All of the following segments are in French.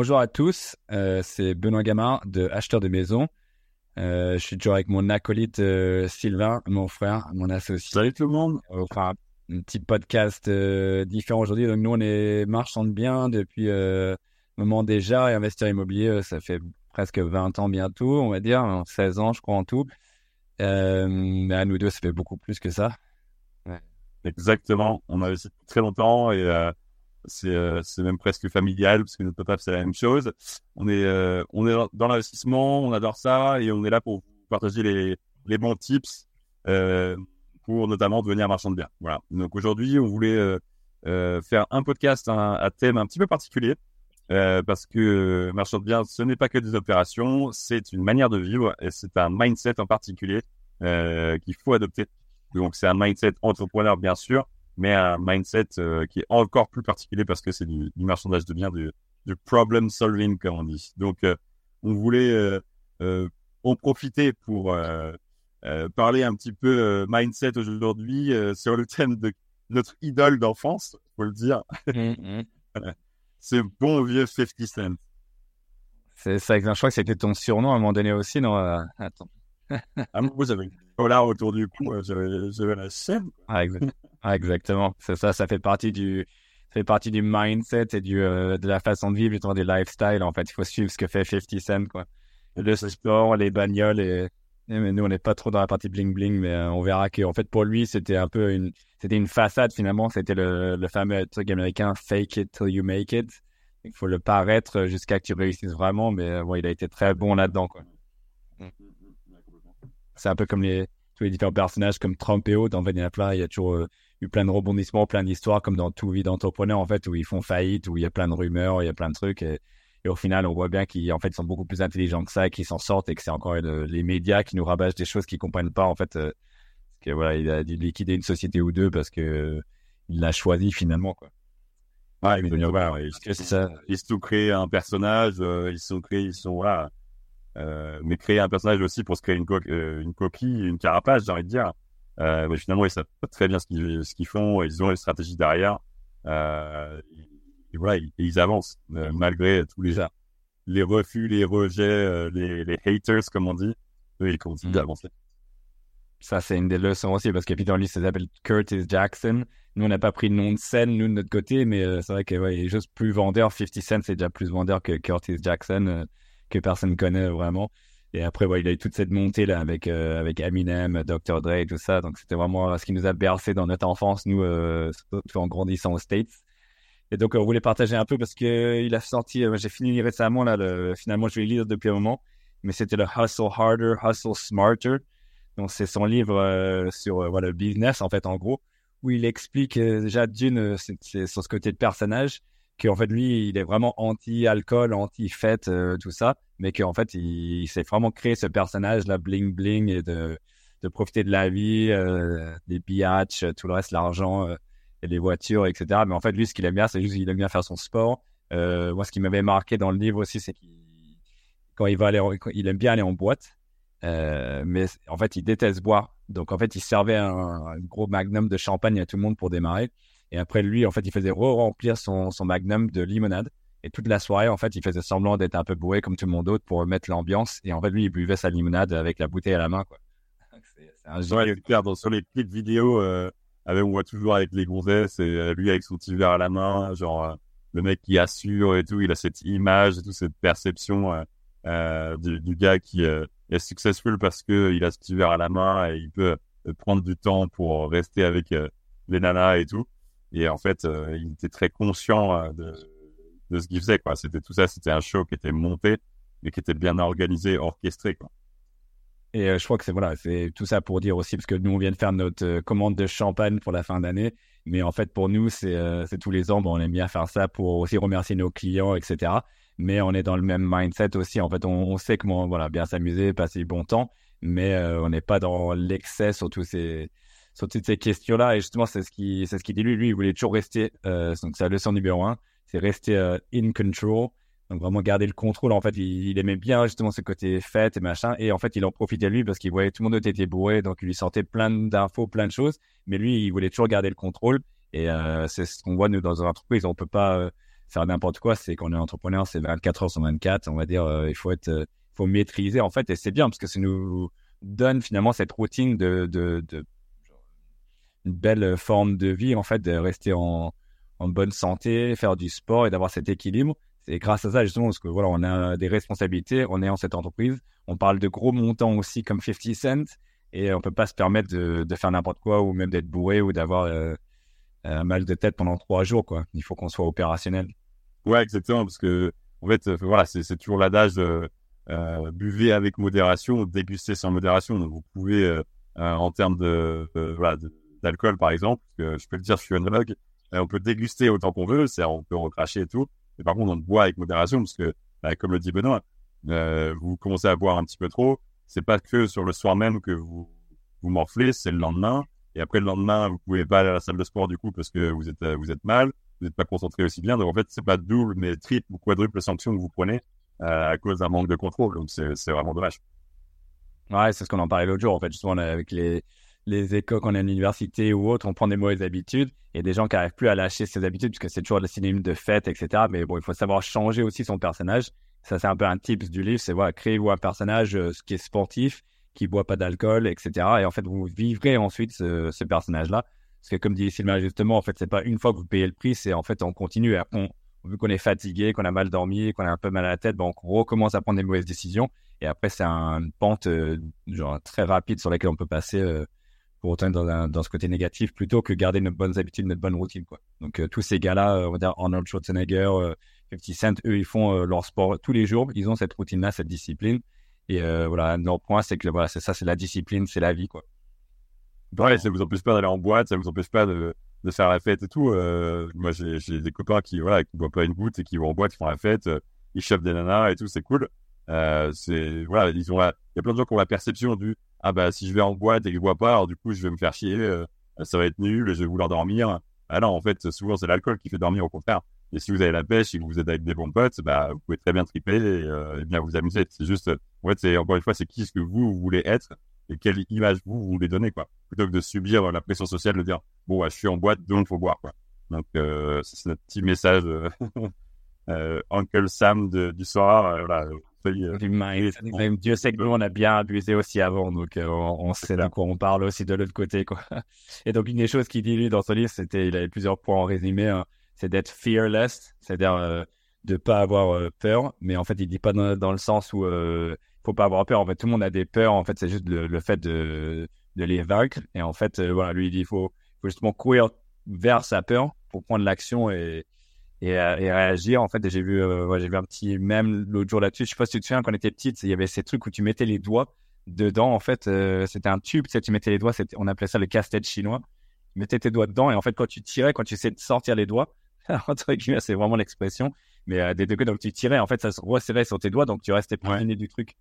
Bonjour à tous, euh, c'est Benoît Gamard de Acheteur de Maison. Euh, je suis toujours avec mon acolyte euh, Sylvain, mon frère, mon associé. Salut tout le monde. Faire un petit podcast différent aujourd'hui. Donc nous, on est marchand de biens depuis un moment déjà et investisseur immobilier, ça fait presque 20 ans bientôt, on va dire, 16 ans je crois en tout. Mais à nous deux, ça fait beaucoup plus que ça. Exactement. On a investi depuis très longtemps et c'est euh, même presque familial parce que notre papa c'est la même chose. On est euh, on est dans l'investissement, on adore ça et on est là pour partager les les bons tips euh, pour notamment devenir marchand de biens. Voilà. Donc aujourd'hui, on voulait euh, euh, faire un podcast à, thème un petit peu particulier. Euh, parce que marchand de biens, ce n'est pas que des opérations, c'est une manière de vivre et c'est un mindset en particulier qu'il faut adopter. Donc c'est un mindset entrepreneur bien sûr, mais un mindset euh, qui est encore plus particulier parce que c'est du, du marchandage de biens, du, du problem solving comme on dit. Donc euh, on voulait euh, euh, en profiter pour parler un petit peu mindset aujourd'hui sur le thème de notre idole d'enfance, faut le dire. C'est bon vieux 50 Cent. C'est ça, je crois que c'était ton surnom à un moment donné aussi, non Attends. Ah, moi, j'avais une colère autour du cou, j'avais, la scène. Ah, exact- ah, exactement. C'est ça, ça fait partie du, ça fait partie du mindset et du, euh, de la façon de vivre, justement, des lifestyles. En fait, il faut suivre ce que fait 50 Cent, quoi. Le sport, les bagnoles et, et mais nous, on n'est pas trop dans la partie bling bling, mais euh, on verra que, en fait, pour lui, c'était un peu une, c'était une façade, finalement. C'était le, le fameux truc américain, fake it till you make it. Il faut le paraître jusqu'à que tu réussisses vraiment, mais euh, bon, il a été très bon là-dedans, quoi. C'est un peu comme les, tous les différents personnages comme Trump et autres. En fait, il y en a plein. Il y a toujours euh, eu plein de rebondissements, plein d'histoires, comme dans tout vie d'entrepreneur, en fait, où ils font faillite, où il y a plein de rumeurs, il y a plein de trucs. Et, au final, on voit bien qu'ils en fait, sont beaucoup plus intelligents que ça, qu'ils s'en sortent, et que c'est encore les médias qui nous rabâchent des choses qu'ils comprennent pas, en fait. euh, que voilà, il a dû liquider une société ou deux parce que il l'a choisi finalement, quoi. Ils, voilà, ils, ça. ils se sont créés un personnage, euh, ils se sont créés, ils sont voilà, euh, mais créer un personnage aussi pour se créer une, co- euh, une coquille, une carapace, j'ai envie de dire. Euh, mais finalement, ils savent pas très bien ce qu'ils font, ils ont une stratégie derrière. Euh, et voilà, ils, et ils avancent euh, malgré tous les les refus, les rejets, euh, les, les haters comme on dit. Eux, ils continuent Mm. d'avancer. Ça, c'est une des leçons aussi, parce que Peter Lee, ça s'appelle Curtis Jackson. Nous, on n'a pas pris de nom de scène, nous, de notre côté, mais c'est vrai que, ouais, il est juste plus vendeur. 50 Cent, c'est déjà plus vendeur que Curtis Jackson, que personne connaît vraiment. Et après, ouais, il a eu toute cette montée, là, avec, euh, avec Eminem, Dr. Dre tout ça. Donc, c'était vraiment ce qui nous a bercé dans notre enfance, nous, euh, en grandissant aux States. Et donc, on voulait partager un peu parce que euh, il a sorti, euh, j'ai fini récemment, là, le, finalement, je vais lire depuis un moment, mais c'était le Hustle Harder, Hustle Smarter. Donc, c'est son livre euh, sur voilà, le business, en fait, en gros, où il explique déjà d'une, c'est sur ce côté de personnage, qu'en fait, lui, il est vraiment anti-alcool, anti-fête, euh, tout ça, mais qu'en fait, il, s'est vraiment créé ce personnage-là, bling-bling, et de, de profiter de la vie, euh, des biatchs, tout le reste, l'argent, euh, et les voitures, etc. Mais en fait, lui, ce qu'il aime bien, c'est juste qu'il aime bien faire son sport. Euh, moi, ce qui m'avait marqué dans le livre aussi, c'est qu'il quand il va aller, il aime bien aller en boîte, euh, mais en fait, il déteste boire. Donc, en fait, il servait un, un gros magnum de champagne à tout le monde pour démarrer. Et après, lui, en fait, il faisait re-remplir son, son magnum de limonade. Et toute la soirée, en fait, il faisait semblant d'être un peu bourré comme tout le monde d'autre pour mettre l'ambiance. Et en fait, lui, il buvait sa limonade avec la bouteille à la main, quoi. C'est c'est un Ouais, c'est clair, sur les petites vidéos, euh, avec, on voit toujours avec les gonzesses et euh, lui avec son petit verre à la main, genre euh, le mec qui assure et tout, il a cette image et tout, cette perception euh, euh, du, du gars qui est successful parce que il a ce petit verre à la main et il peut prendre du temps pour rester avec les nanas et tout. Et en fait, euh, il était très conscient de, de ce qu'il faisait, quoi. C'était tout ça, c'était un show qui était monté et qui était bien organisé, orchestré, quoi. Et euh, je crois que c'est voilà, c'est tout ça pour dire aussi, parce que nous on vient de faire notre euh, commande de champagne pour la fin d'année, mais en fait pour nous c'est euh, c'est tous les ans, bon, on aime bien faire ça pour aussi remercier nos clients, etc. Mais on est dans le même mindset aussi. En fait, on, on sait comment voilà bien s'amuser, passer du bon temps, mais on n'est pas dans l'excès sur sur toutes ces questions-là. Et justement, c'est ce qui c'est ce qu'il dit lui. Lui, il voulait toujours rester. Donc sa leçon numéro un, c'est rester euh, in control. Donc vraiment garder le contrôle. En fait, il, aimait bien justement ce côté fête et machin. Et en fait, il en profitait lui parce qu'il voyait tout le monde était bourré, donc il lui sortait plein d'infos, plein de choses. Mais lui, il voulait toujours garder le contrôle. Et euh, c'est ce qu'on voit nous dans une entreprise. On peut pas. euh, faire n'importe quoi, c'est qu'on est entrepreneur, c'est 24 heures sur 24, on va dire, euh, il faut être, euh, faut maîtriser en fait, et c'est bien parce que ça nous donne finalement cette routine de, de, de une belle forme de vie en fait, de rester en, en bonne santé, faire du sport et d'avoir cet équilibre. C'est grâce à ça justement parce que voilà, on a des responsabilités, on est en cette entreprise, on parle de gros montants aussi comme 50 cents et on peut pas se permettre de, de faire n'importe quoi ou même d'être bourré ou d'avoir euh, un mal de tête pendant trois jours quoi. Il faut qu'on soit opérationnel. Ouais, exactement, parce que en fait, euh, voilà, c'est toujours l'adage euh, euh, buvez avec modération, dégustez sans modération. Vous pouvez, en termes de, voilà, d'alcool par exemple, je peux le dire, je suis œnologue, on peut déguster autant qu'on veut, c'est on peut recracher et tout. Mais par contre, on boit avec modération, parce que, bah, comme le dit Benoît, vous commencez à boire un petit peu trop. C'est pas que sur le soir même que vous vous morflez, c'est le lendemain. Et après le lendemain, vous pouvez pas aller à la salle de sport du coup parce que vous êtes vous êtes mal vous n'êtes pas concentré aussi bien. Donc en fait, c'est pas double, mais triple ou quadruple sanction que vous prenez euh, à cause d'un manque de contrôle. Donc c'est vraiment dommage. Ouais, c'est ce qu'on en parlait l'autre jour. En fait, justement, avec les, les écoles qu'on a à l'université ou autre, on prend des mauvaises habitudes et des gens qui n'arrivent plus à lâcher ces habitudes puisque c'est toujours le synonyme de fête, etc. Mais bon, il faut savoir changer aussi son personnage. Ça, c'est un peu un tips du livre. C'est voilà, créez-vous un personnage euh, qui est sportif, qui boit pas d'alcool, etc. Et en fait, vous vivrez ensuite ce, personnage-là. Parce que comme dit Sylvain justement, en fait, c'est pas une fois que vous payez le prix, c'est en fait on continue. Et on, vu qu'on est fatigué, qu'on a mal dormi, qu'on a un peu mal à la tête, ben, on recommence à prendre des mauvaises décisions. Et après, c'est une pente euh, genre très rapide sur laquelle on peut passer euh, pour autant dans, dans ce côté négatif plutôt que garder nos bonnes habitudes, notre bonne routine. Quoi. Donc euh, tous ces gars-là, on va dire Arnold Schwarzenegger, 50 Cent, eux, ils font leur sport tous les jours. Ils ont cette routine-là, cette discipline. Et voilà, notre point, c'est que voilà, c'est ça, c'est la discipline, c'est la vie, quoi. Ouais, ça vous empêche pas d'aller en boîte, ça vous empêche pas de, de faire la fête et tout. Euh, moi, j'ai des copains qui, voilà, qui boivent pas une goutte et qui vont en boîte, qui font la fête, euh, ils chauffent des nanas et tout, c'est cool. Euh, c'est, voilà, ils ont il y a plein de gens qui ont la perception du, ah bah, si je vais en boîte et que je bois pas, alors du coup, je vais me faire chier, euh, ça va être nul je vais vouloir dormir. Ah non, en fait, souvent, c'est l'alcool qui fait dormir au contraire. Et si vous avez la pêche et que vous êtes avec des bons potes, bah, vous pouvez très bien triper et, et bien vous amuser. C'est juste, en fait, c'est, encore une fois, c'est qui ce que vous, vous voulez être et quelle image vous, vous voulez donner, quoi. Plutôt que de subir la pression sociale de dire, bon, je suis en boîte, donc faut boire, quoi. Donc, euh, c'est notre petit message, euh, euh, Uncle Sam du soir, euh, Euh, Dieu sait que nous, on a bien abusé aussi avant, donc on, on sait de quoi on parle aussi de l'autre côté, quoi. Et donc, une des choses qu'il dit, lui, dans son livre, c'était, il avait plusieurs points en résumé, hein, c'est d'être fearless, c'est-à-dire euh, de pas avoir peur, mais en fait, il dit pas dans, dans le sens où faut pas avoir peur. En fait, tout le monde a des peurs. En fait, c'est juste le, fait de, de, les vaincre. Et en fait, euh, voilà, lui, il dit, il faut, faut, justement courir vers sa peur pour prendre l'action et, et, euh, et, réagir. En fait, j'ai vu, euh, j'ai vu un petit même l'autre jour là-dessus. Je sais pas si tu te souviens, quand on était petite, il y avait ces trucs où tu mettais les doigts dedans. En fait, c'était un tube. Tu, sais, tu mettais les doigts. On appelait ça le casse-tête chinois. Tu mettais tes doigts dedans et en fait, quand tu tirais, quand tu essayais de sortir les doigts, entre guillemets, c'est vraiment l'expression. Mais des degrés, donc tu tirais, en fait, ça se resserrait sur tes doigts, donc tu restais prisonnier du truc.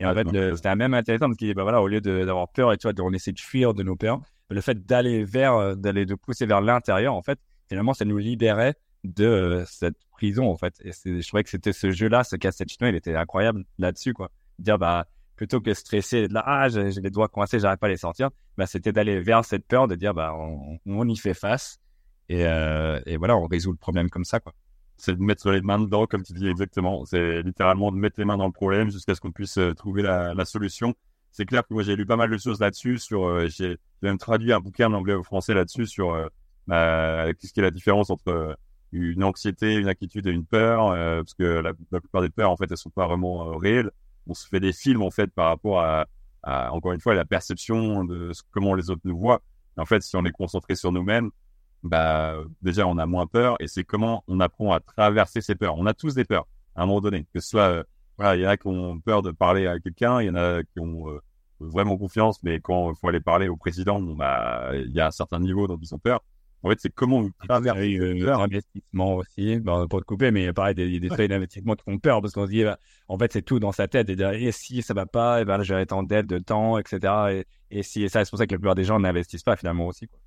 Et en fait, c'était même intéressant parce qu'il bah voilà, au lieu d'avoir peur et tu vois, on essaie de fuir de nos peurs, le fait d'aller vers, euh, d'aller de pousser vers l'intérieur, en fait, finalement, ça nous libérait de euh, cette prison, en fait. Je trouvais que c'était ce jeu-là, ce casse-tête chinois, il était incroyable là-dessus, quoi. Dire, bah, plutôt que stresser, de là, ah, j'ai les doigts coincés, j'arrive pas à les sortir, bah, c'était d'aller vers cette peur, de dire, bah, on, y fait face. Et, euh, et voilà, on résout le problème comme ça, quoi c'est de mettre les mains dedans, comme tu dis exactement. C'est littéralement de mettre les mains dans le problème jusqu'à ce qu'on puisse euh, trouver la, solution. C'est clair que moi j'ai lu pas mal de choses là-dessus. Sur, j'ai même traduit un bouquin en anglais au français là-dessus sur bah, qu'est-ce qui est la différence entre une anxiété, une inquiétude et une peur, parce que la, plupart des peurs en fait elles sont pas vraiment réelles. On se fait des films en fait par rapport à, à encore une fois la perception de comment les autres nous voient. en fait, si on est concentré sur nous-mêmes, bah déjà on a moins peur et c'est comment on apprend à traverser ces peurs. On a tous des peurs à un moment donné, que ce soit euh, voilà, il y en a qui ont peur de parler à quelqu'un, il y en a qui ont euh, vraiment confiance, mais quand il faut aller parler au président, bah il y a un certain niveau dont ils ont peur. En fait, c'est comment on traverse euh, investissement aussi, bah, pour te couper, mais pareil, des, des feuilles d'investissement qui font peur parce qu'on se dit, bah, en fait, c'est tout dans sa tête. Et, et si ça va pas, et ben, je vais être en dette de temps, etc. Et, et si et ça, c'est pour ça que la plupart des gens n'investissent pas finalement aussi. Quoi.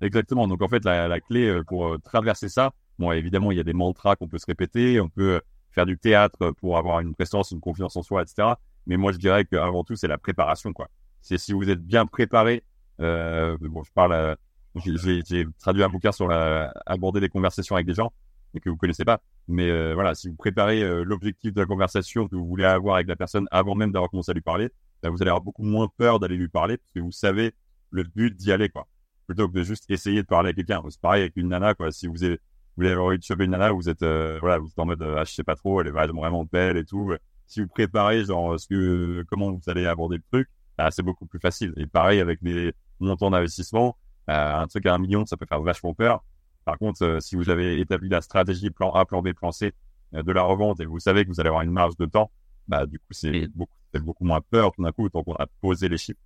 Exactement. Donc en fait, la, la clé euh, pour euh, traverser ça, bon, évidemment, il y a des mantras qu'on peut se répéter, on peut faire du théâtre pour avoir une présence, une confiance en soi, etc. Mais moi, je dirais qu'avant tout, c'est la préparation, quoi. C'est si vous êtes bien préparé. Euh, bon, je parle. J'ai traduit un bouquin sur la, aborder des conversations avec des gens. et que vous connaissez pas. Mais euh, voilà, si vous préparez euh, l'objectif de la conversation que vous voulez avoir avec la personne avant même d'avoir commencé à lui parler, bah, vous allez avoir beaucoup moins peur d'aller lui parler parce que vous savez le but d'y aller, quoi. Plutôt que de juste essayer de parler à quelqu'un. C'est pareil avec une nana, quoi. Si vous avez, vous avez envie de choper une nana, vous êtes, euh, voilà, vous êtes en mode, ah, je sais pas trop, elle est vraiment belle et tout. Si vous préparez, genre, ce que, comment vous allez aborder le truc, bah, c'est beaucoup plus facile. Et pareil avec les montants d'investissement, un truc à un million, ça peut faire vachement peur. Par contre, euh, si vous avez établi la stratégie plan A, plan B, plan C euh, de la revente et vous savez que vous allez avoir une marge de temps, bah du coup c'est beaucoup, beaucoup moins peur tout d'un coup tant qu'on a posé les chiffres.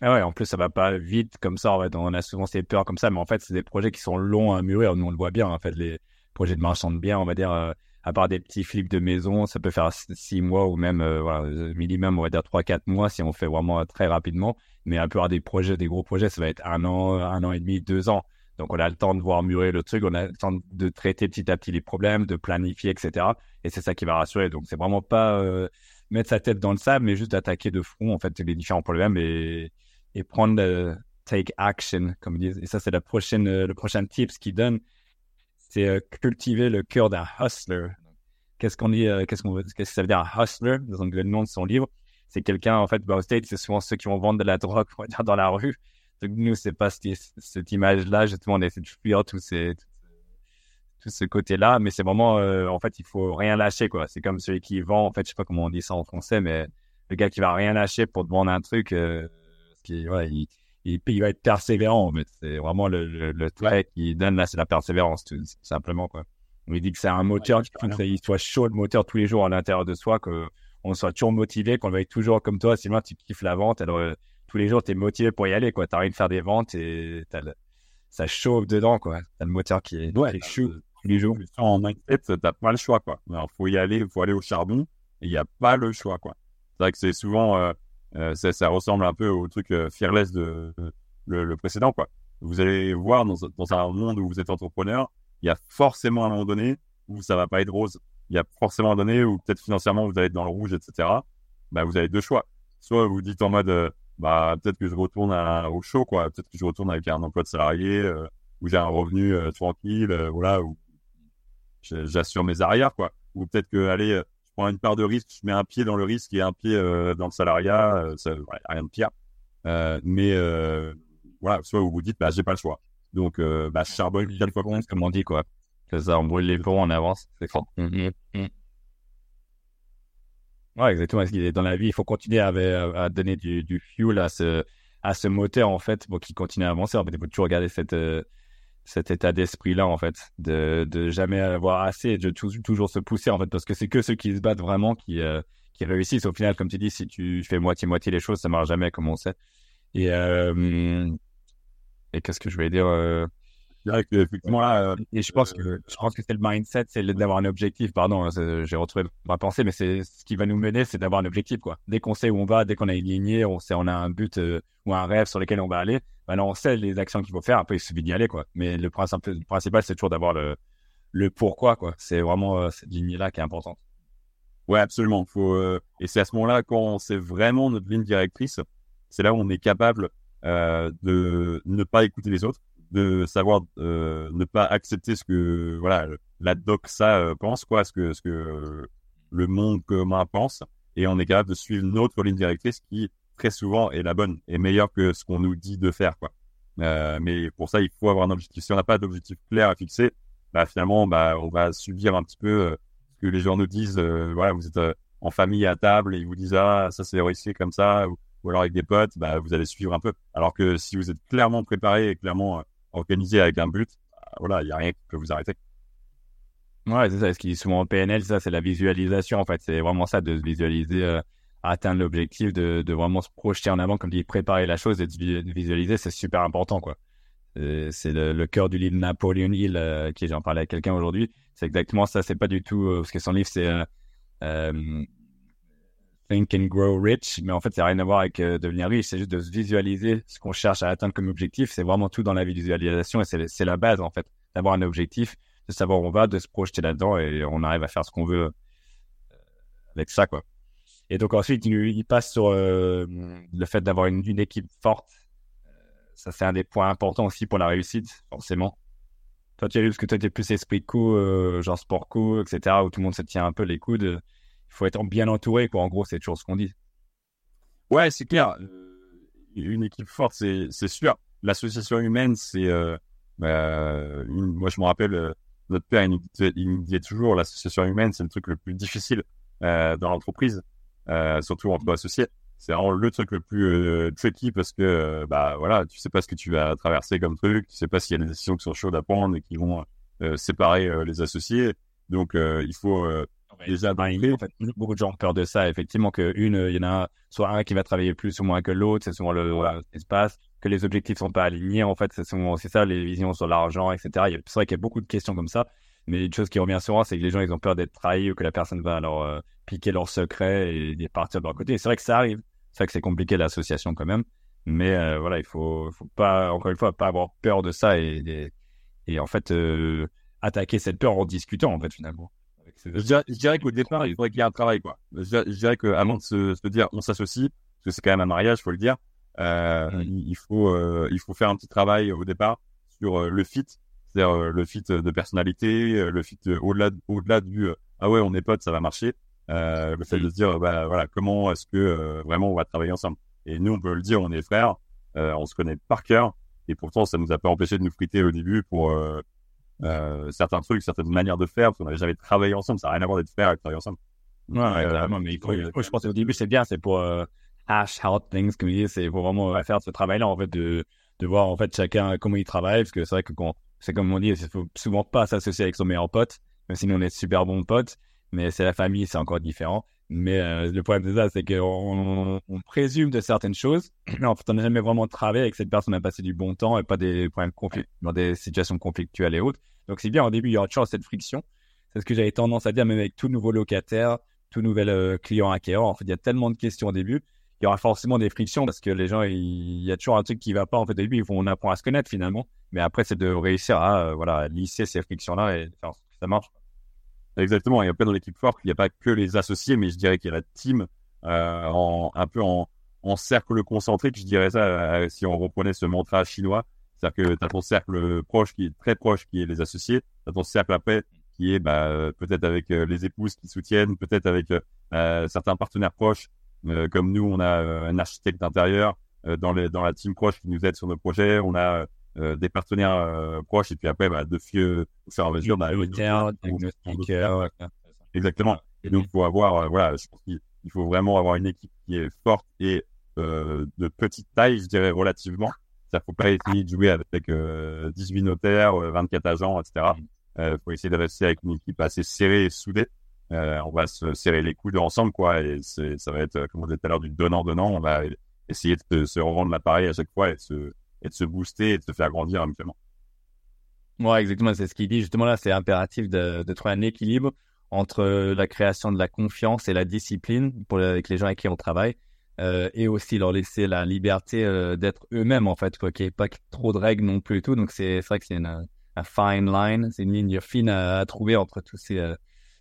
Ah ouais, en plus ça va pas vite comme ça. En fait, on a souvent ces peurs comme ça, mais en fait c'est des projets qui sont longs à mûrir. Nous on le voit bien. En fait, les projets de marchand de biens, on va dire, euh, à part des petits flips de maison, ça peut faire six mois ou même voilà, minimum on va dire trois quatre mois si on fait vraiment très rapidement. Mais un peu des projets, des gros projets, ça va être un an, un an et demi, deux ans. Donc, on a le temps de voir murer le truc, on a le temps de traiter petit à petit les problèmes, de planifier, etc. Et c'est ça qui va rassurer. Donc, c'est vraiment pas euh, mettre sa tête dans le sable, mais juste attaquer de front, en fait, les différents problèmes et, et prendre take action, comme ils disent. Et ça, c'est la prochaine, euh, le prochain tips qu'ils donne. C'est euh, cultiver le cœur d'un hustler. Qu'est-ce qu'on dit, qu'est-ce que ça veut dire un hustler? Dans le nom de son livre. C'est quelqu'un, en fait, bah, au State, c'est souvent ceux qui vont vendre de la drogue, on va dire, dans la rue nous, c'est pas cette, image-là, justement, on essaie de fuir tout, ces, tout ce côté-là, mais c'est vraiment, euh, en fait, il faut rien lâcher, quoi. C'est comme celui qui vend, en fait, je sais pas comment on dit ça en français, mais le gars qui va rien lâcher pour te vendre un truc, euh, qui, il, il, va être persévérant, mais c'est vraiment le, le, trait qui donne là, c'est la persévérance, tout simplement, quoi. il dit que c'est un moteur qui faut qu'il soit chaud le moteur tous les jours à l'intérieur de soi, qu'on soit toujours motivé, qu'on va être toujours comme toi, sinon tu kiffes la vente, alors tous les jours, tu es motivé pour y aller, quoi. T'as envie de faire des ventes et ça chauffe dedans, quoi. T'as le moteur qui est, ouais, chaud tous les jours. En mindset, t'as pas le choix, quoi. Alors, faut y aller, faut aller au charbon il n'y a pas le choix, quoi. C'est vrai que c'est souvent, euh, euh, ça, ça, ressemble un peu au truc euh, fearless de, le, précédent, quoi. Vous allez voir dans, dans un monde où vous êtes entrepreneur, il y a forcément un moment donné où ça va pas être rose. Il y a forcément un donné où peut-être financièrement vous allez être dans le rouge, etc. Bah, vous avez deux choix. Soit vous dites en mode, bah peut-être que je retourne au show quoi. Peut-être que je retourne avec un emploi de salarié euh, où j'ai un revenu euh, tranquille euh, voilà où j'assure mes arrières quoi. Ou peut-être que allez je prends une part de risque je mets un pied dans le risque et un pied dans le salariat ça rien de pire. Mais voilà soit vous vous dites bah j'ai pas le choix. Donc bah charbonne quatre fois plus. comme on dit quoi que ça on brûle les ponts en avance c'est fort mmh, mmh, mmh. Ouais, exactement. Dans la vie, il faut continuer à, à donner du, du, fuel à ce, à ce moteur, en fait, pour qu'il continue à avancer. En fait, il faut toujours garder cette, euh, cet état d'esprit-là, en fait, de, de jamais avoir assez, de toujours se pousser, en fait, parce que c'est que ceux qui se battent vraiment qui, euh, qui réussissent. Au final, comme tu dis, si tu fais moitié-moitié les choses, ça marche jamais comme on sait. Et, euh, et qu'est-ce que je voulais dire effectivement là. Euh, et je pense que je pense que c'est le mindset, c'est d'avoir un objectif. Pardon, hein, j'ai retrouvé ma pensée, mais c'est ce qui va nous mener, c'est d'avoir un objectif quoi. Dès qu'on sait où on va, dès qu'on a une lignée, on sait on a un but euh, ou un rêve sur lequel on va aller. Maintenant, on sait les actions qu'il faut faire. Après, il suffit d'y aller quoi. Mais le, principal, c'est toujours d'avoir le le pourquoi quoi. C'est vraiment euh, cette lignée là qui est importante. Ouais, absolument. Faut et c'est à ce moment-là quand c'est vraiment notre ligne directrice, c'est là où on est capable de ne pas écouter les autres de savoir euh, ne pas accepter ce que voilà la doxa euh, pense quoi ce que ce que le monde commun pense. Et on est capable de suivre notre ligne directrice qui très souvent est la bonne et meilleure que ce qu'on nous dit de faire quoi. Euh, mais pour ça il faut avoir un objectif. Si on n'a pas d'objectif clair à fixer bah finalement bah on va subir un petit peu ce que les gens nous disent voilà vous êtes en famille à table et ils vous disent ah ça c'est risqué comme ça ou, ou alors avec des potes bah vous allez suivre un peu. Alors que si vous êtes clairement préparé et clairement organisé avec un but, bah, voilà, il n'y a rien qui peut vous arrêter. Ouais, c'est ça. Ce qui est souvent en PNL, ça, c'est la visualisation. En fait, c'est vraiment ça de se visualiser, euh, atteindre l'objectif, de, de, vraiment se projeter en avant, comme dit, préparer la chose et de visualiser, c'est super important, quoi. C'est le, cœur du livre Napoleon Hill, euh, qui j'en parlais à quelqu'un aujourd'hui. C'est exactement ça. C'est pas du tout euh, parce que son livre, c'est euh, Think and Grow Rich, mais en fait, ça n'a rien à voir avec euh, devenir riche. C'est juste de se visualiser ce qu'on cherche à atteindre comme objectif. C'est vraiment tout dans la visualisation et c'est la base, en fait, d'avoir un objectif, de savoir où on va, de se projeter là-dedans et on arrive à faire ce qu'on veut euh, avec ça, quoi. Et donc ensuite, il, passe sur euh, le fait d'avoir une, équipe forte. Ça, c'est un des points importants aussi pour la réussite, forcément. Toi, Thierry, parce que toi, t'es plus esprit co, euh, genre sport co, etc., où tout le monde se tient un peu les coudes. Il faut être bien entouré, quoi. En gros, c'est toujours ce qu'on dit. Ouais, c'est clair. Une équipe forte, c'est sûr. L'association humaine, c'est. Bah, moi, je me rappelle, notre père, il nous, disait, toujours l'association humaine, c'est le truc le plus difficile dans l'entreprise, surtout entre associés c'est vraiment le truc le plus euh, tricky parce que euh, bah voilà, tu sais pas ce que tu vas traverser comme truc, tu sais pas s'il y a des décisions qui sont chaudes à prendre et qui vont euh, séparer les associés. Donc il faut déjà En fait, beaucoup de gens ont peur de ça. Effectivement, que une, il y en a soit un qui va travailler plus ou moins que l'autre, c'est souvent le espace, que les objectifs sont pas alignés. En fait, c'est c'est ça, les visions sur l'argent, etc. C'est vrai qu'il y a beaucoup de questions comme ça. Mais une chose qui revient souvent, c'est que les gens, ils ont peur d'être trahis ou que la personne va leur piquer leurs secrets et partir de leur côté. C'est vrai que ça arrive. C'est vrai que c'est compliqué l'association quand même. Mais euh, voilà, il faut, faut pas, encore une fois, pas avoir peur de ça et, et, en fait, euh, attaquer cette peur en discutant, en fait, finalement. Je dirais, qu'au départ, il faudrait qu'il y ait un travail, quoi. Je, dirais qu'avant de se, se, dire on s'associe, parce que c'est quand même un mariage, faut le dire, euh, il, faut, il faut faire un petit travail au départ sur le fit, c'est-à-dire le fit de personnalité, le fit au-delà au-delà du ah ouais, on est potes, ça va marcher. Euh, le fait de se dire, bah, voilà, comment est-ce que euh, vraiment on va travailler ensemble Et nous, on peut le dire, on est frères, euh, on se connaît par cœur, et pourtant, ça nous a pas empêché de nous friter au début pour certains trucs, certaines manières de faire, parce qu'on n'avait jamais travaillé ensemble, ça n'a rien à voir d'être frères et de travailler ensemble. Ouais, vraiment, mais il faut, je pense au début, c'est bien, c'est pour hash out things, comme je dis, c'est pour vraiment faire ce travail-là, en fait, de, de voir, en fait, chacun comment il travaille, parce que c'est vrai que quand, c'est comme on dit, il faut souvent pas s'associer avec son meilleur pote, même si nous on est super bons potes, mais c'est la famille, c'est encore différent. Mais euh, le problème de ça, c'est qu'on on présume de certaines choses. En fait, on n'a jamais vraiment travaillé avec cette personne à passer du bon temps et pas des problèmes dans des situations conflictuelles et autres. Donc c'est bien, au début, il y aura toujours cette friction. C'est ce que j'avais tendance à dire, même avec tout nouveau locataire, tout nouvel euh, client acquéreur. En fait, il y a tellement de questions au début. Il y aura forcément des frictions parce que les gens, il, y a toujours un truc qui va pas. En fait, au début, on apprend à se connaître finalement. Mais après, c'est de réussir à, euh, voilà, lisser ces frictions-là et faire que ça marche. Exactement. Il y a pas dans l'équipe forte, il n'y a pas que les associés, mais je dirais qu'il y a la team euh, en, un peu en, cercle concentrique. Je dirais ça euh, si on reprenait ce mantra chinois. C'est-à-dire que tu as ton cercle proche qui est très proche, qui est les associés. Tu as ton cercle après qui est bah, peut-être avec euh, les épouses qui soutiennent, peut-être avec euh, certains partenaires proches. comme nous, on a un architecte d'intérieur dans, dans la team proche qui nous aide sur nos projets. On a euh, des partenaires euh, proches et puis après bah, de fieux au fur et à mesure bah, exactement. Et donc il faut avoir euh, voilà je pense qu'il faut vraiment avoir une équipe qui est forte et de petite taille je dirais relativement. Ça faut pas essayer de jouer avec 18 notaires 24 agents etc il faut essayer de rester avec une équipe assez serrée et soudée. On va se serrer les coudes ensemble quoi et ça va être comme on disait tout à l'heure du donnant donnant on va essayer de se revendre l'appareil à chaque fois et se et de se booster et de se faire grandir mutuellement. Ouais, exactement, c'est ce qu'il dit. Justement, là, c'est impératif de, de, trouver un équilibre entre la création de la confiance et la discipline pour, avec les gens avec qui on travaille, euh, et aussi leur laisser la liberté euh, d'être eux-mêmes, en fait, quoi, qu'il n'y ait pas trop de règles non plus et tout. Donc, c'est vrai que c'est une, un fine line, c'est une ligne fine à, trouver entre tous ces, euh,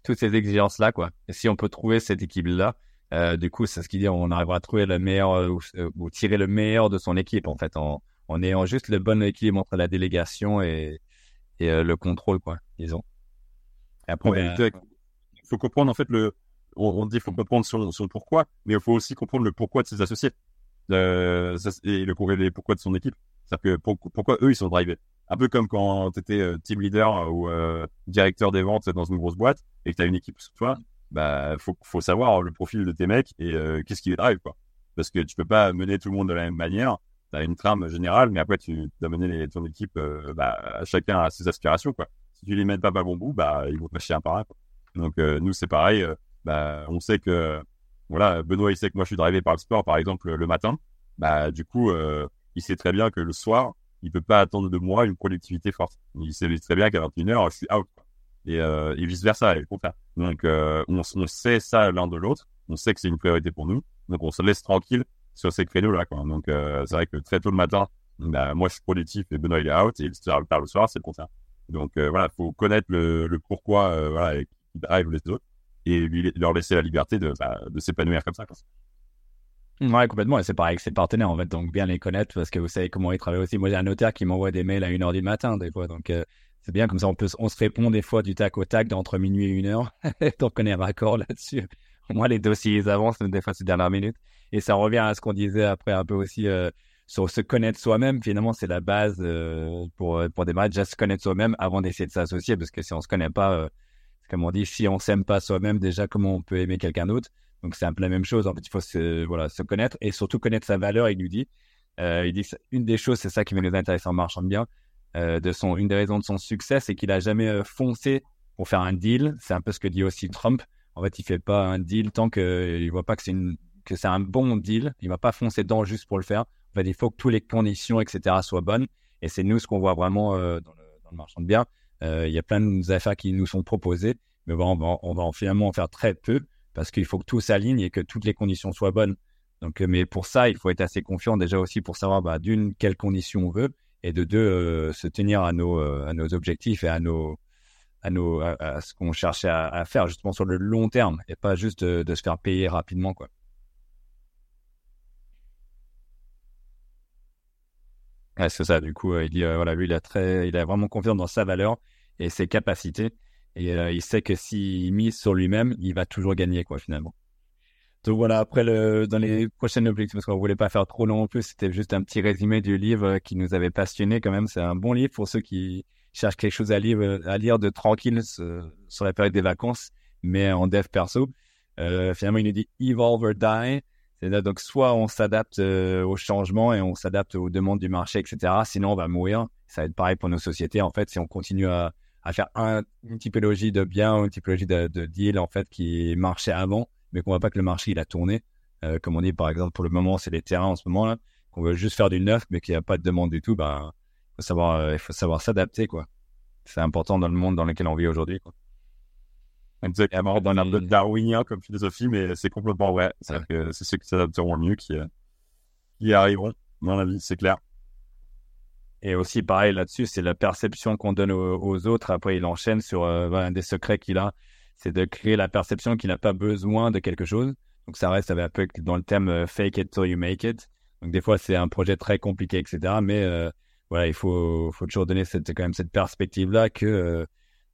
toutes ces exigences-là, quoi. Et si on peut trouver cet équilibre-là, euh, du coup, c'est ce qu'il dit, on arrivera à trouver le meilleur, ou, ou, tirer le meilleur de son équipe, en fait, en, en ayant juste le bon équilibre entre la délégation et, et euh, le contrôle, quoi, disons. après, il faut comprendre, en fait, le, on, dit, faut comprendre sur, sur, le pourquoi, mais il faut aussi comprendre le pourquoi de ses associés, euh, et le pourquoi de son équipe. C'est-à-dire que pourquoi eux, ils sont drivés. Un peu comme quand tu étais euh, team leader ou euh, directeur des ventes dans une grosse boîte et que tu as une équipe sous toi, bah, faut, faut savoir le profil de tes mecs et qu'est-ce qui les drive, quoi. Parce que tu peux pas mener tout le monde de la même manière as une trame générale, mais après, tu dois mener ton équipe, euh, bah, chacun a ses aspirations, quoi. Si tu les mets pas à bon bout, bah, ils vont pas un par un, Donc, euh, nous, c'est pareil. Euh, bah, on sait que, voilà, Benoît, il sait que moi, je suis drivé par le sport, par exemple, le matin. Bah, du coup, il sait très bien que le soir, il peut pas attendre de moi une productivité forte. Il sait très bien qu'à 21h, je suis out, Et, et vice versa, et le contraire. Donc, on, on sait ça l'un de l'autre. On sait que c'est une priorité pour nous. Donc, on se laisse tranquille sur ces créneaux-là. Donc, euh, c'est vrai que très tôt le matin, bah, moi, je suis productif et Benoît, il est out. Et tard le soir, c'est le contraire. Donc, euh, voilà, faut connaître le, pourquoi euh, voilà, qui drive les autres et lui, leur laisser la liberté de, bah, de s'épanouir comme ça. Quoi. Ouais, complètement. Et c'est pareil avec ses partenaires, en fait. Donc, bien les connaître parce que vous savez comment ils travaillent aussi. Moi, j'ai un notaire qui m'envoie des mails à 1h du matin, des fois. Donc, c'est bien comme ça on peut on se répond des fois du tac au tac d'entre minuit et une heure donc on est raccord là-dessus moi les dossiers avancent des fois ces dernières minutes et ça revient à ce qu'on disait après un peu aussi euh, sur se connaître soi-même. Finalement c'est la base euh, pour pour démarrer déjà se connaître soi-même avant d'essayer de s'associer. Parce que si on se connaît pas euh, comme on dit si on s'aime pas soi-même déjà comment on peut aimer quelqu'un d'autre? Donc c'est un peu la même chose. En fait il faut se voilà se connaître et surtout connaître sa valeur il nous dit. Il dit une des choses c'est ça qui nous intéresse en marchant bien euh, de son, une des raisons de son succès, c'est qu'il a jamais euh, foncé pour faire un deal. C'est un peu ce que dit aussi Trump. En fait, il fait pas un deal tant qu'il voit pas que c'est une, que c'est un bon deal. Il va pas foncer dedans juste pour le faire. En fait, il faut que toutes les conditions, etc., soient bonnes. Et c'est nous ce qu'on voit vraiment euh, dans, le, marchand de biens. il y a plein d'affaires qui nous sont proposées, mais bon, on va, va finalement en faire très peu parce qu'il faut que tout s'aligne et que toutes les conditions soient bonnes. Donc, mais pour ça, il faut être assez confiant déjà aussi pour savoir bah, d'une quelles conditions on veut et de deux euh, se tenir à nos euh, objectifs et à nos à nos à, ce qu'on cherchait à, à, faire justement sur le long terme et pas juste de, de se faire payer rapidement quoi. Ouais, c'est ça. Du coup, euh, il dit voilà, lui, il a très, il a vraiment confiance dans sa valeur et ses capacités, et il sait que s'il mise sur lui-même, il va toujours gagner quoi finalement. Donc voilà, après, le, dans les prochaines objectifs, parce qu'on voulait pas faire trop long en plus, c'était juste un petit résumé du livre qui nous avait passionné quand même. C'est un bon livre pour ceux qui cherchent quelque chose à lire, à lire de tranquille sur la période des vacances, mais en dev perso. Euh, finalement, il nous dit evolve or die. C'est donc soit on s'adapte euh, aux changements et on s'adapte aux demandes du marché, etc. Sinon, on va mourir. Ça va être pareil pour nos sociétés. En fait, si on continue à, à faire un, une typologie de biens, une typologie de, de deal en fait qui marchait avant, mais qu'on voit pas que le marché il a tourné. Euh, comme on dit par exemple pour le moment c'est les terrains en ce moment là, qu'on veut juste faire du neuf mais qu'il n'y a pas de demande du tout, bah faut savoir euh, il faut savoir s'adapter quoi. C'est important dans le monde dans lequel on vit aujourd'hui quoi. Exactement, dans l'art darwinien comme philosophie, mais c'est complètement vrai. C'est que c'est ceux qui s'adapteront le mieux qui, euh, qui arriveront dans la vie, c'est clair. Et aussi, pareil là-dessus, c'est la perception qu'on donne aux, autres. Après, il enchaîne sur euh, un des secrets qu'il a c'est de créer la perception qu'il n'a pas besoin de quelque chose. Donc ça reste un peu dans le thème euh, fake it till you make it. Donc des fois c'est un projet très compliqué, etc. Mais euh, voilà, il faut, faut toujours donner cette, quand même cette perspective-là que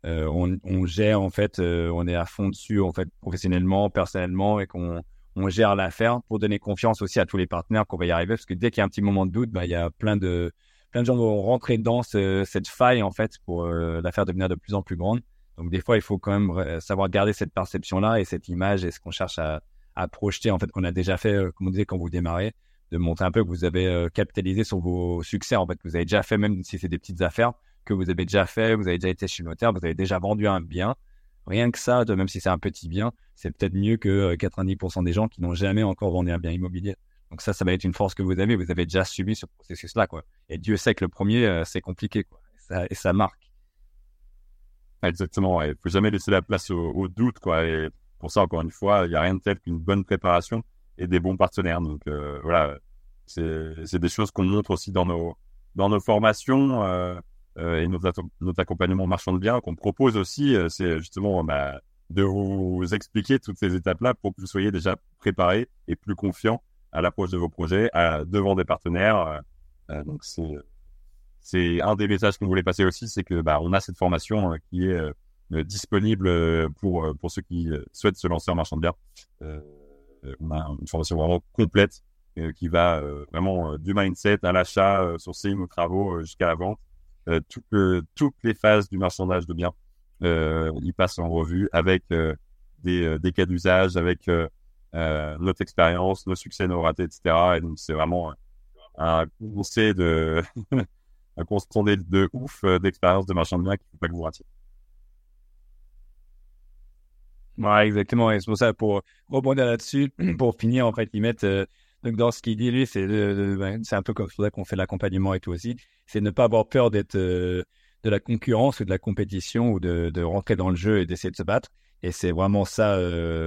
euh, euh on, on, gère en fait, on est à fond dessus en fait professionnellement, personnellement et qu'on on gère l'affaire pour donner confiance aussi à tous les partenaires qu'on va y arriver. Parce que dès qu'il y a un petit moment de doute, bah, il y a plein de plein de gens vont rentrer dans ce, cette faille en fait pour l'affaire devenir de plus en plus grande. Donc des fois, il faut quand même savoir garder cette perception-là et cette image et ce qu'on cherche à, à, projeter, en fait, qu'on a déjà fait, euh, comme on disait, quand vous démarrez, de montrer un peu que vous avez euh, capitalisé sur vos succès, en fait, que vous avez déjà fait, même si c'est des petites affaires, que vous avez déjà fait, vous avez déjà été chez le notaire, vous avez déjà vendu un bien. Rien que ça, même si c'est un petit bien, c'est peut-être mieux que 90% euh, des gens qui n'ont jamais encore vendu un bien immobilier. Donc ça, ça va être une force que vous avez. Vous avez déjà subi ce processus-là, quoi. Et Dieu sait que le premier, c'est compliqué, quoi. Et ça marque. Exactement. Il ne faut jamais laisser la place au, doute, quoi. Et pour ça, encore une fois, il n'y a rien de tel qu'une bonne préparation et des bons partenaires. Donc euh, voilà, c'est des choses qu'on montre aussi dans nos dans nos formations euh, euh, et notre, notre accompagnement marchand de biens qu'on propose aussi. Euh, c'est justement bah, de vous expliquer toutes ces étapes-là pour que vous soyez déjà préparés et plus confiants à l'approche de vos projets, à, devant des partenaires. Euh, donc c'est c'est un des messages qu'on voulait passer aussi, c'est que bah, on a cette formation euh, qui est euh, euh, disponible pour pour ceux qui souhaitent se lancer en marchand de biens. on a une formation vraiment complète qui va vraiment du mindset à l'achat, sourcing, aux travaux jusqu'à la vente. Toutes toutes les phases du marchandage de biens, il passe en revue avec des, des cas d'usage, avec notre expérience, nos succès, nos ratés, etc. Et donc c'est vraiment un conseil de un constant de ouf euh, d'expérience de marchand de biens qu'il ne faut pas que vous ratiez. Ouais, exactement. Et c'est pour ça, pour rebondir là-dessus, pour finir, en fait, ils mettent, euh, donc dans ce qu'il dit, lui, c'est ben, c'est un peu comme ça qu'on fait l'accompagnement et tout aussi, c'est ne pas avoir peur d'être euh, de la concurrence ou de la compétition ou de, de rentrer dans le jeu et d'essayer de se battre. Et c'est vraiment ça,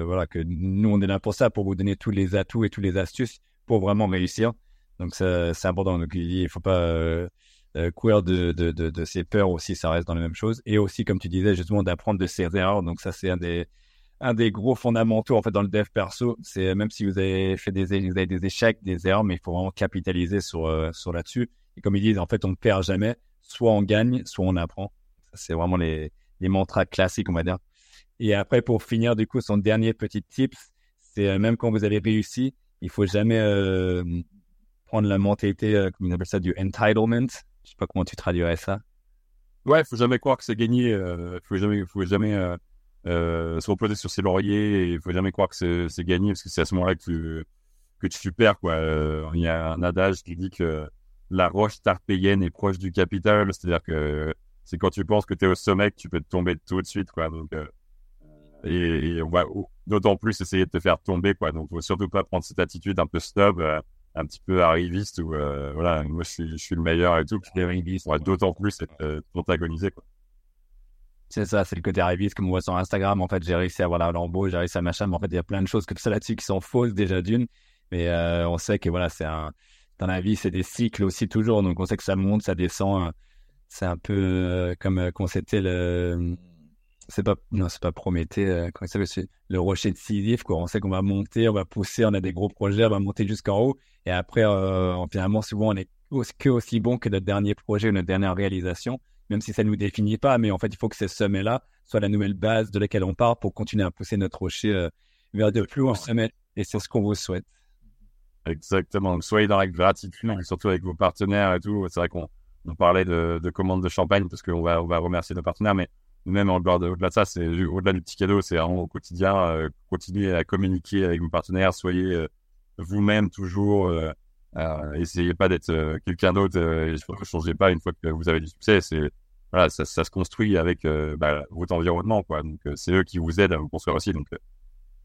voilà, que nous, on est là pour ça, pour vous donner tous les atouts et toutes les astuces pour vraiment réussir. Donc, c'est important. Donc, il il faut pas euh, courir de, de, de, de, ses peurs aussi, ça reste dans la même chose. Et aussi, comme tu disais, justement, d'apprendre de ses erreurs. Donc ça, c'est un des, un des gros fondamentaux en fait dans le dev perso. C'est même si vous avez fait des, vous avez des échecs, des erreurs, mais il faut vraiment capitaliser sur, euh, sur là-dessus. Et comme ils disent, en fait, on ne perd jamais. Soit on gagne, soit on apprend. c'est vraiment les, les mantras classiques, on va dire. Et après, pour finir, du coup, son dernier petit tips, c'est euh, même quand vous avez réussi, il faut jamais euh, prendre la mentalité, euh, comme on appelle ça, du entitlement. Je sais pas comment tu traduirais ça. Ouais, faut jamais croire que c'est gagné. Euh, faut jamais, faut jamais se reposer sur ses lauriers. Il faut jamais croire que c'est gagné parce que c'est à ce moment-là que tu, que tu perds quoi. Il y a un adage qui dit que la roche tarpéienne est proche du capital, c'est-à-dire que c'est quand tu penses que tu es au sommet que tu peux te tomber tout de suite quoi. Donc et, et, on va d'autant plus essayer de te faire tomber quoi. Donc faut surtout pas prendre cette attitude un peu snob un petit peu arriviste où euh, voilà moi je suis, le meilleur et tout on va d'autant plus être euh, protagonisé quoi c'est ça c'est le côté arriviste comme on voit sur Instagram en fait j'ai réussi à avoir la lambeau j'ai réussi à machin mais en fait il y a plein de choses comme ça là-dessus qui sont fausses déjà d'une mais euh, on sait que voilà c'est un dans la vie c'est des cycles aussi toujours. Donc on sait que ça monte ça descend c'est un peu euh, comme euh, quand c'était le c'est pas non c'est pas Prométhée euh, comment ça c'est le rocher de Sisyphe quoi. On sait qu'on va monter on va pousser on a des gros projets on va monter jusqu'en haut. Et après euh, finalement souvent on est que aussi bon que notre dernier projet ou notre dernière réalisation même si ça ne nous définit pas. Mais en fait il faut que ce sommet là soit la nouvelle base de laquelle on part pour continuer à pousser notre rocher euh, vers de plus hauts sommets et c'est ce qu'on vous souhaite exactement. Donc soyez dans la gratitude surtout avec vos partenaires et tout. C'est vrai qu'on on parlait de, de commandes de champagne parce qu'on va on va remercier nos partenaires mais même au-delà de, au-delà de ça, c'est au-delà du petit cadeau, c'est vraiment au quotidien, euh, continuez à communiquer avec vos partenaires, soyez euh, vous-même toujours, euh, euh, essayez pas d'être euh, quelqu'un d'autre, ne changez pas une fois que vous avez du succès, voilà, ça, se construit avec bah, votre environnement. Donc c'est eux qui vous aident à vous construire aussi, donc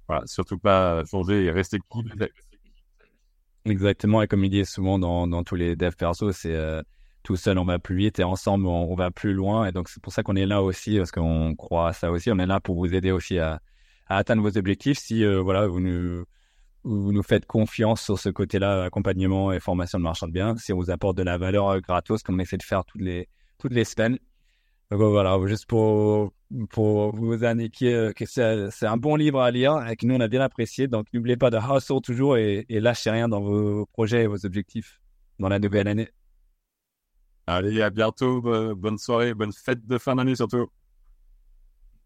voilà, surtout pas changer et rester qui Exactement, et comme il dit souvent dans, dans tous les devs perso, c'est tout seul on va plus vite et ensemble on, va plus loin. Et donc c'est pour ça qu'on est là aussi parce qu'on croit à ça aussi. On est là pour vous aider aussi à, à atteindre vos objectifs. Si euh, voilà vous nous vous nous faites confiance sur ce côté-là, accompagnement et formation de marchand de biens, si on vous apporte de la valeur euh, gratos comme on essaie de faire toutes les toutes les semaines. Donc voilà, juste pour pour vous indiquer euh, que c'est un bon livre à lire et que nous on a bien apprécié. Donc n'oubliez pas de hustle toujours et, et lâchez rien dans vos projets et vos objectifs dans la nouvelle année. Allez, à bientôt. Bonne soirée, bonne fête de fin d'année surtout.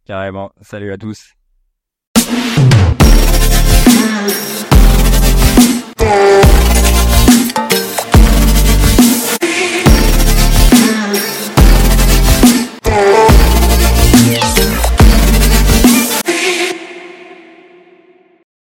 Carrément. Salut à tous.